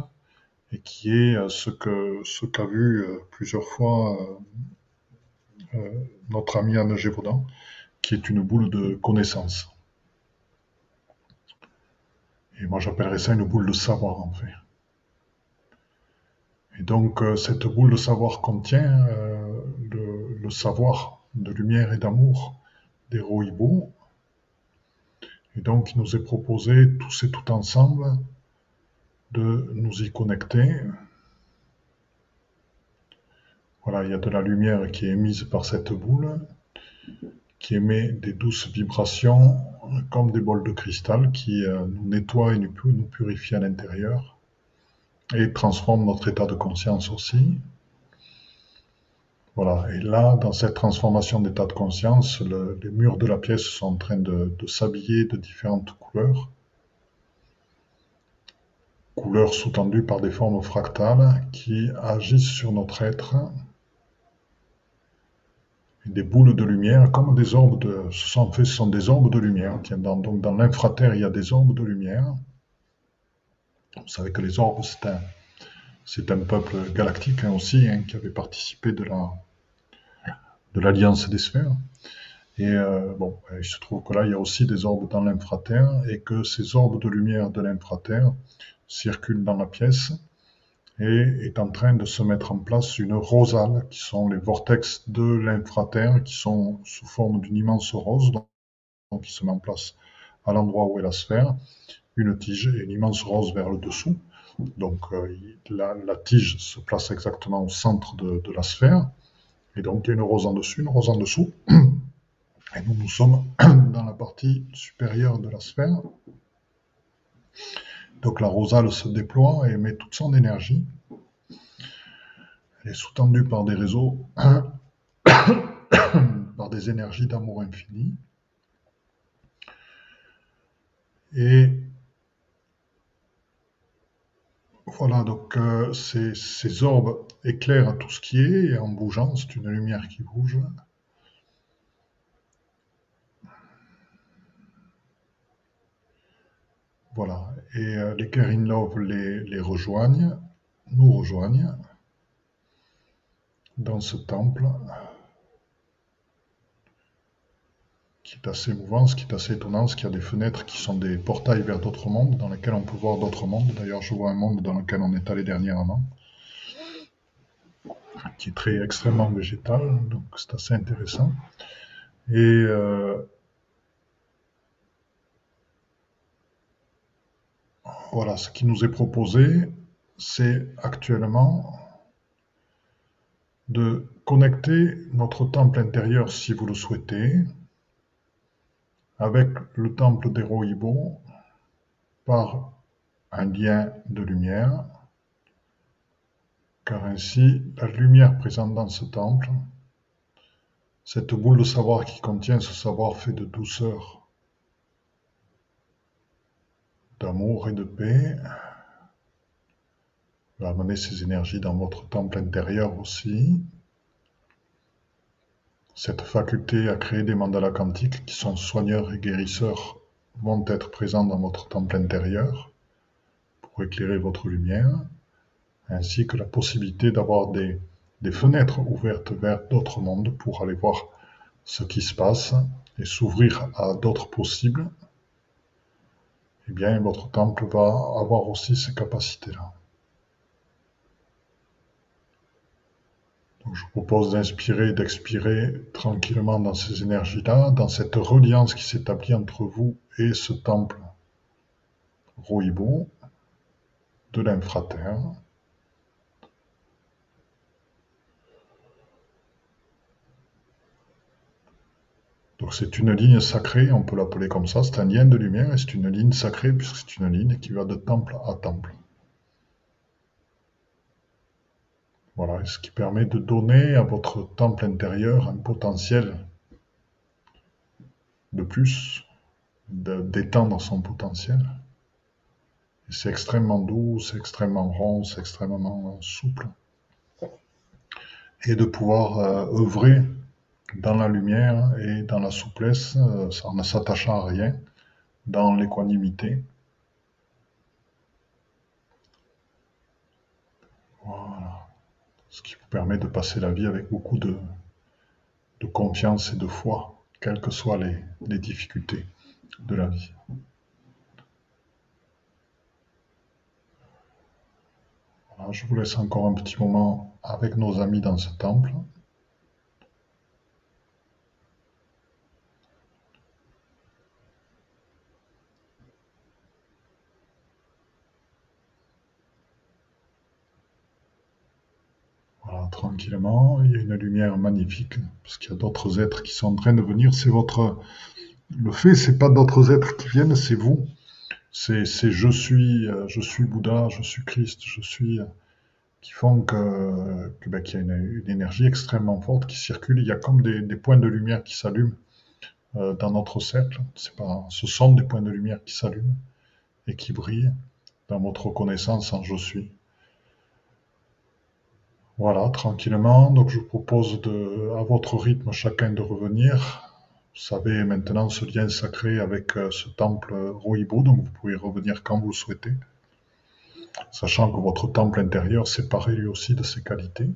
[SPEAKER 1] et qui est euh, ce qu'a vu euh, plusieurs fois notre ami Anne Gévaudan, qui est une boule de connaissance. Et moi, j'appellerais ça une boule de savoir, en fait. Et donc, cette boule de savoir contient le savoir de lumière et d'amour des Rohibos. Et donc, il nous est proposé, tous et tout ensemble, de nous y connecter. Voilà, il y a de la lumière qui est émise par cette boule, qui émet des douces vibrations comme des bols de cristal qui euh, nous nettoient et nous purifient à l'intérieur et transforment notre état de conscience aussi. Voilà. Et là, dans cette transformation d'état de conscience, les murs de la pièce sont en train de, s'habiller de différentes couleurs. Couleurs sous-tendues par des formes fractales qui agissent sur notre être. des boules de lumière, comme des orbes de. Ce sont, sont des orbes de lumière. donc, dans l'infraterre, il y a des orbes de lumière. Vous savez que les orbes, c'est un, c'est un peuple galactique hein, aussi hein, qui avait participé de la, de l'Alliance des sphères. Et euh, bon, il se trouve que là, il y a aussi des orbes dans l'infraterre et que ces orbes de lumière de l'infraterre circulent dans la pièce et est en train de se mettre en place une rosale, qui sont les vortex de l'infraterre, qui sont sous forme d'une immense rose, donc qui se met en place à l'endroit où est la sphère, une tige et une immense rose vers le dessous. Donc euh, la, tige se place exactement au centre de la sphère. Et donc, il y a une rose en dessus, une rose en dessous. Et nous, nous sommes dans la partie supérieure de la sphère. Donc, la rosale se déploie et émet toute son énergie. Elle est sous-tendue par des réseaux, par des énergies d'amour infini. Et voilà, donc euh, ces, orbes éclairent tout ce qui est, et en bougeant, c'est une lumière qui bouge. Voilà, et euh, les les, les rejoignent, nous rejoignent dans ce temple qui est assez mouvant, ce qui est assez étonnant, c'est qu'il y a des fenêtres qui sont des portails vers d'autres mondes, dans lesquels on peut voir d'autres mondes. D'ailleurs, je vois un monde dans lequel on est allé dernièrement, qui est très extrêmement végétal, donc c'est assez intéressant. Et euh, voilà, ce qui nous est proposé, c'est actuellement de connecter notre temple intérieur si vous le souhaitez, avec le temple des Rohibos par un lien de lumière, car ainsi la lumière présente dans ce temple, cette boule de savoir qui contient ce savoir fait de douceur, d'amour et de paix, va amener ces énergies dans votre temple intérieur aussi, cette faculté à créer des mandalas quantiques qui sont soigneurs et guérisseurs vont être présents dans votre temple intérieur pour éclairer votre lumière, ainsi que la possibilité d'avoir des, fenêtres ouvertes vers d'autres mondes pour aller voir ce qui se passe et s'ouvrir à d'autres possibles, eh bien votre temple va avoir aussi ces capacités-là. Je vous propose d'inspirer et d'expirer tranquillement dans ces énergies-là, dans cette reliance qui s'établit entre vous et ce temple Roibo de l'infraterre. Donc c'est une ligne sacrée, on peut l'appeler comme ça, c'est un lien de lumière et c'est une ligne sacrée puisque c'est une ligne qui va de temple à temple. Voilà, ce qui permet de donner à votre temple intérieur un potentiel de plus, d'étendre son potentiel. c'est extrêmement doux, c'est extrêmement rond, c'est extrêmement souple. Et de pouvoir euh, œuvrer dans la lumière et dans la souplesse, euh, en ne s'attachant à rien, dans l'équanimité. Voilà. Ce qui vous permet de passer la vie avec beaucoup de, confiance et de foi, quelles que soient les, difficultés de la vie. Je vous laisse encore un petit moment avec nos amis dans ce temple. Tranquillement. Il y a une lumière magnifique, parce qu'il y a d'autres êtres qui sont en train de venir. C'est votre. Le fait, c'est pas d'autres êtres qui viennent, c'est vous. C'est je suis, euh, je suis Bouddha, je suis Christ, je suis. Euh, qui font que, ben, qu'il y a une, énergie extrêmement forte qui circule. Il y a comme des, points de lumière qui s'allument euh, dans notre cercle. C'est pas, ce sont des points de lumière qui s'allument et qui brillent dans votre reconnaissance en je suis. Voilà, tranquillement. Donc je vous propose à votre rythme chacun de revenir. Vous savez maintenant ce lien sacré avec euh, ce temple Roibo, donc vous pouvez revenir quand vous le souhaitez, sachant que votre temple intérieur s'est paré lui aussi de ses qualités.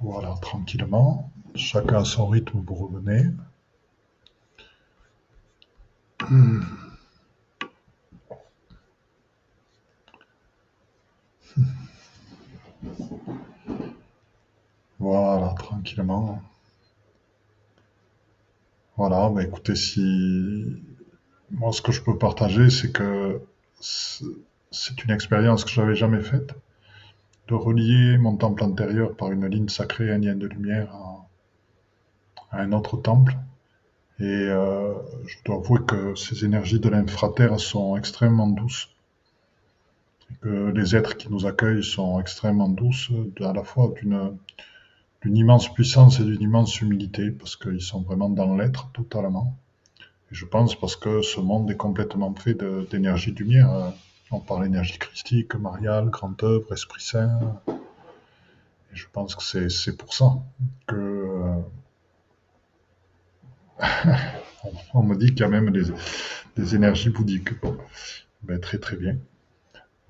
[SPEAKER 1] Voilà, tranquillement. Chacun à son rythme, vous revenez. Voilà, tranquillement. Voilà, bah écoutez, si moi ce que je peux partager, c'est que c'est une expérience que je n'avais jamais faite, de relier mon temple intérieur par une ligne sacrée, un lien de lumière à, un autre temple. Et euh, je dois avouer que ces énergies de l'infraterre sont extrêmement douces les êtres qui nous accueillent sont extrêmement douces, à la fois d'une immense puissance et d'une immense humilité, parce qu'ils sont vraiment dans l'être totalement. Et je pense parce que ce monde est complètement fait d'énergie lumière. On parle d'énergie christique, mariale, grande œuvre, Esprit Saint. Et je pense que c'est pour ça que... Euh, on me dit qu'il y a même des, énergies bouddhiques. Ben, très très bien.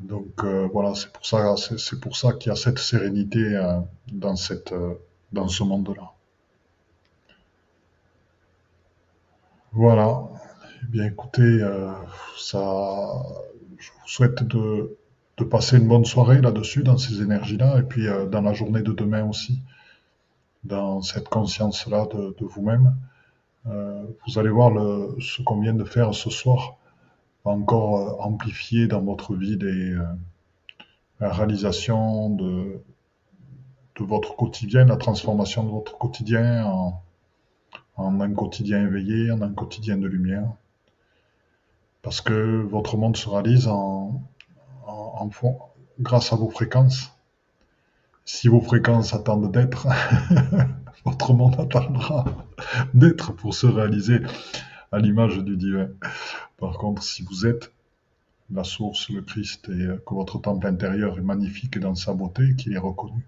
[SPEAKER 1] Donc euh, voilà, c'est pour ça, c'est pour ça qu'il y a cette sérénité euh, dans cette, euh, dans ce monde-là. Voilà. Eh bien, écoutez, ça, je vous souhaite de, passer une bonne soirée là-dessus, dans ces énergies-là, et puis dans la journée de demain aussi, dans cette conscience-là de, vous-même. vous allez voir ce qu'on vient de faire ce soir encore euh, amplifier dans votre vie euh, la réalisation de, de votre quotidien, la transformation de votre quotidien en, un quotidien éveillé, en un quotidien de lumière. Parce que votre monde se réalise en, en, grâce à vos fréquences. Si vos fréquences attendent d'être, votre monde attendra d'être pour se réaliser à l'image du divin. Par contre, si vous êtes la source, le Christ, et que votre temple intérieur est magnifique dans sa beauté, qu'il est reconnu,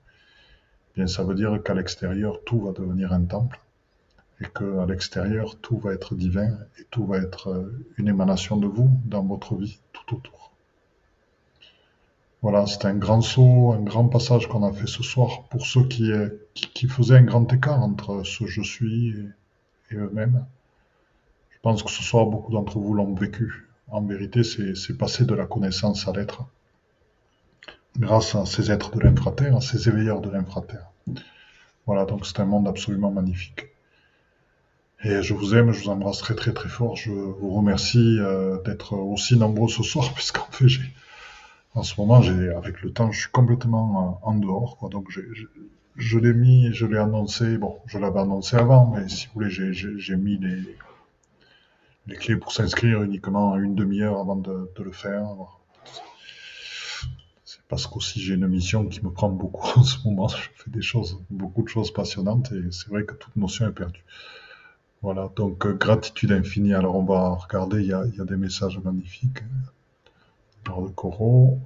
[SPEAKER 1] eh bien ça veut dire qu'à l'extérieur, tout va devenir un temple, et qu'à l'extérieur, tout va être divin, et tout va être euh, une émanation de vous dans votre vie, tout autour. Voilà, c'est un grand saut, un grand passage qu'on a fait ce soir pour ceux qui, qui, faisaient un grand écart entre ce je suis et eux-mêmes. Je pense que ce soir, beaucoup d'entre vous l'ont vécu. En vérité, c'est passer de la connaissance à l'être. grâce à ces êtres de l'infraterre, à ces éveilleurs de l'infraterre. Voilà, donc c'est un monde absolument magnifique. Et je vous aime, je vous embrasse très très très fort. Je vous remercie euh, d'être aussi nombreux ce soir, puisqu'en fait, en ce moment, avec le temps, je suis complètement euh, en dehors. Donc, je l'ai mis, je l'ai annoncé. Bon, je l'avais annoncé avant, mais si vous voulez, j'ai, mis les, les clés pour s'inscrire uniquement une demi-heure avant de, le faire parce qu'aussi j'ai une mission qui me prend beaucoup en ce moment. Je fais des choses, beaucoup de choses passionnantes et c'est vrai que toute notion est perdue. Voilà, donc euh, gratitude infinie. Alors on va regarder, il y a, des messages magnifiques. Alors de Coro,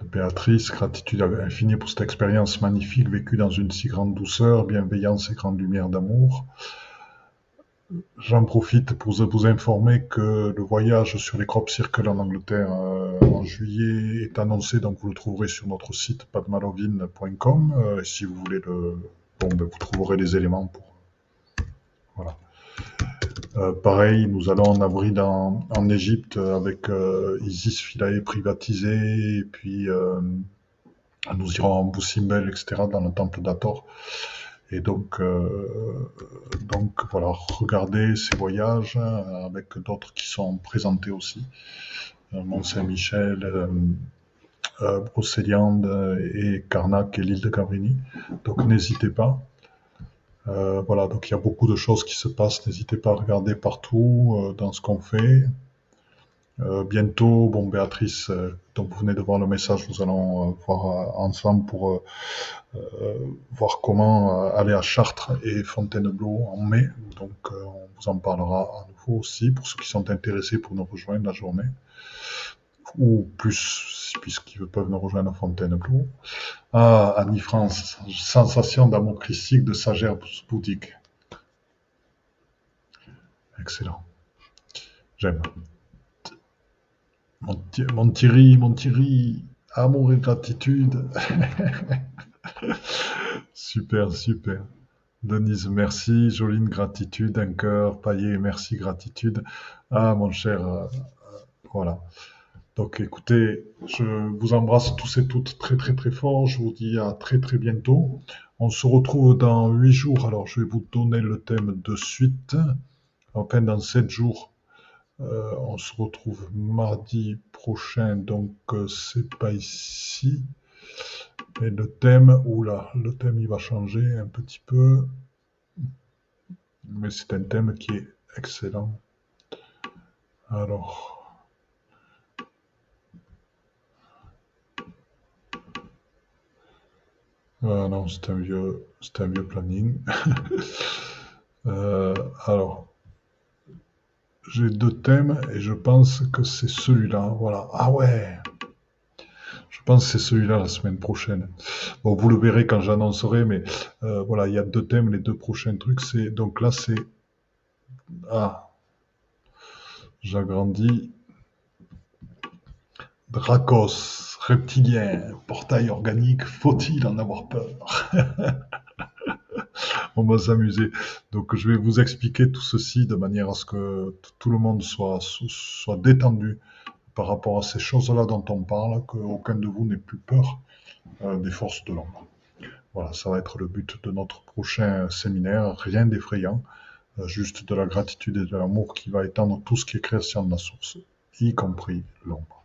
[SPEAKER 1] de Béatrice, gratitude infinie pour cette expérience magnifique vécue dans une si grande douceur, bienveillance et grande lumière d'amour. J'en profite pour vous informer que le voyage sur les crop circles en Angleterre euh, en juillet est annoncé, donc vous le trouverez sur notre site padmalovin.com. Euh, si vous voulez le, bon, ben, vous trouverez les éléments pour. Voilà. Euh, pareil, nous allons en avril en, en Égypte avec Isis Philae privatisé, et puis nous irons en Boussimbel, etc., dans le temple d'Ator. Et donc, euh, donc voilà, regardez ces voyages euh, avec d'autres qui sont présentés aussi. Euh, Mont-Saint-Michel, euh, euh, Brocéliande et Carnac et l'île de Gavrini. Donc n'hésitez pas. Euh, voilà, donc il y a beaucoup de choses qui se passent. N'hésitez pas à regarder partout dans ce qu'on fait. Euh, bientôt, bon, Béatrice, euh, donc vous venez de voir le message, nous allons euh, voir ensemble pour voir comment aller à Chartres et Fontainebleau en mai. Donc, on vous en parlera à nouveau aussi pour ceux qui sont intéressés pour nous rejoindre la journée ou plus puisqu'ils peuvent nous rejoindre à Fontainebleau. Ah, Annie France, sensation d'amour christique de sagesse bouddhique. Excellent. J'aime. Mon, Thierry, mon Thierry, amour et gratitude. super, super. Denise, merci. Joline, gratitude. Un cœur. Paillet, merci, gratitude. Ah, mon cher. Euh, euh, voilà. Donc, écoutez, je vous embrasse tous et toutes très, très, très fort. Je vous dis à très, très bientôt. On se retrouve dans huit jours. Alors, je vais vous donner le thème de suite. Enfin, dans sept jours. Euh, on se retrouve mardi prochain, donc euh, c'est pas ici. Mais le thème, oula, le thème il va changer un petit peu. Mais c'est un thème qui est excellent. Alors. Ah non, c'est un vieux, un vieux planning. euh, alors j'ai deux thèmes et je pense que c'est celui-là. Voilà. Ah ouais. Je pense que c'est celui-là la semaine prochaine. Bon, vous le verrez quand j'annoncerai, mais euh, voilà, il y a deux thèmes, les deux prochains trucs. Donc là, c'est ah, j'agrandis. Dracos, reptilien, portail organique, faut-il en avoir peur? on va s'amuser. Donc je vais vous expliquer tout ceci de manière à ce que tout le monde soit, détendu par rapport à ces choses-là dont on parle, qu'aucun de vous n'ait plus peur euh, des forces de l'ombre. Voilà, ça va être le but de notre prochain séminaire, rien d'effrayant, euh, juste de la gratitude et de l'amour qui va étendre tout ce qui est création de la source, y compris l'ombre.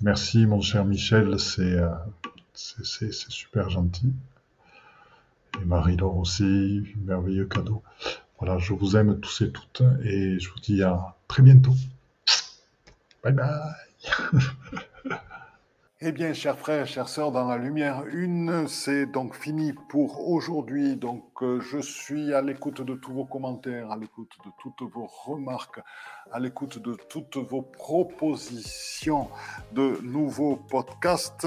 [SPEAKER 1] Merci mon cher Michel, c'est euh, super gentil. Et Marie-Laure aussi, merveilleux cadeau. Voilà, je vous aime tous et toutes et je vous dis à très bientôt. Bye bye.
[SPEAKER 2] Eh bien, chers frères, chères sœurs, dans la lumière une, c'est donc fini pour aujourd'hui. Donc, euh, je suis à l'écoute de tous vos commentaires, à l'écoute de toutes vos remarques, à l'écoute de toutes vos propositions de nouveaux podcasts.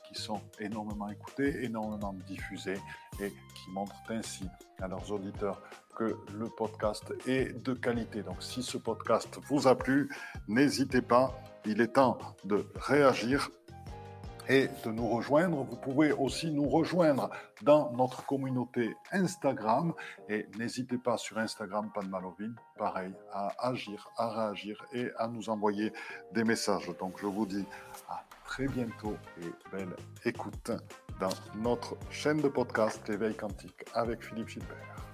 [SPEAKER 2] qui sont énormément écoutées, énormément diffusées et qui montrent ainsi à leurs auditeurs que le podcast est de qualité. Donc si ce podcast vous a plu, n'hésitez pas, il est temps de réagir et de nous rejoindre. Vous pouvez aussi nous rejoindre dans notre communauté Instagram et n'hésitez pas sur Instagram Panmalovine, pareil, à agir, à réagir et à nous envoyer des messages. Donc je vous dis à très bientôt et belle écoute dans notre chaîne de podcast L'éveil quantique avec Philippe Gilbert.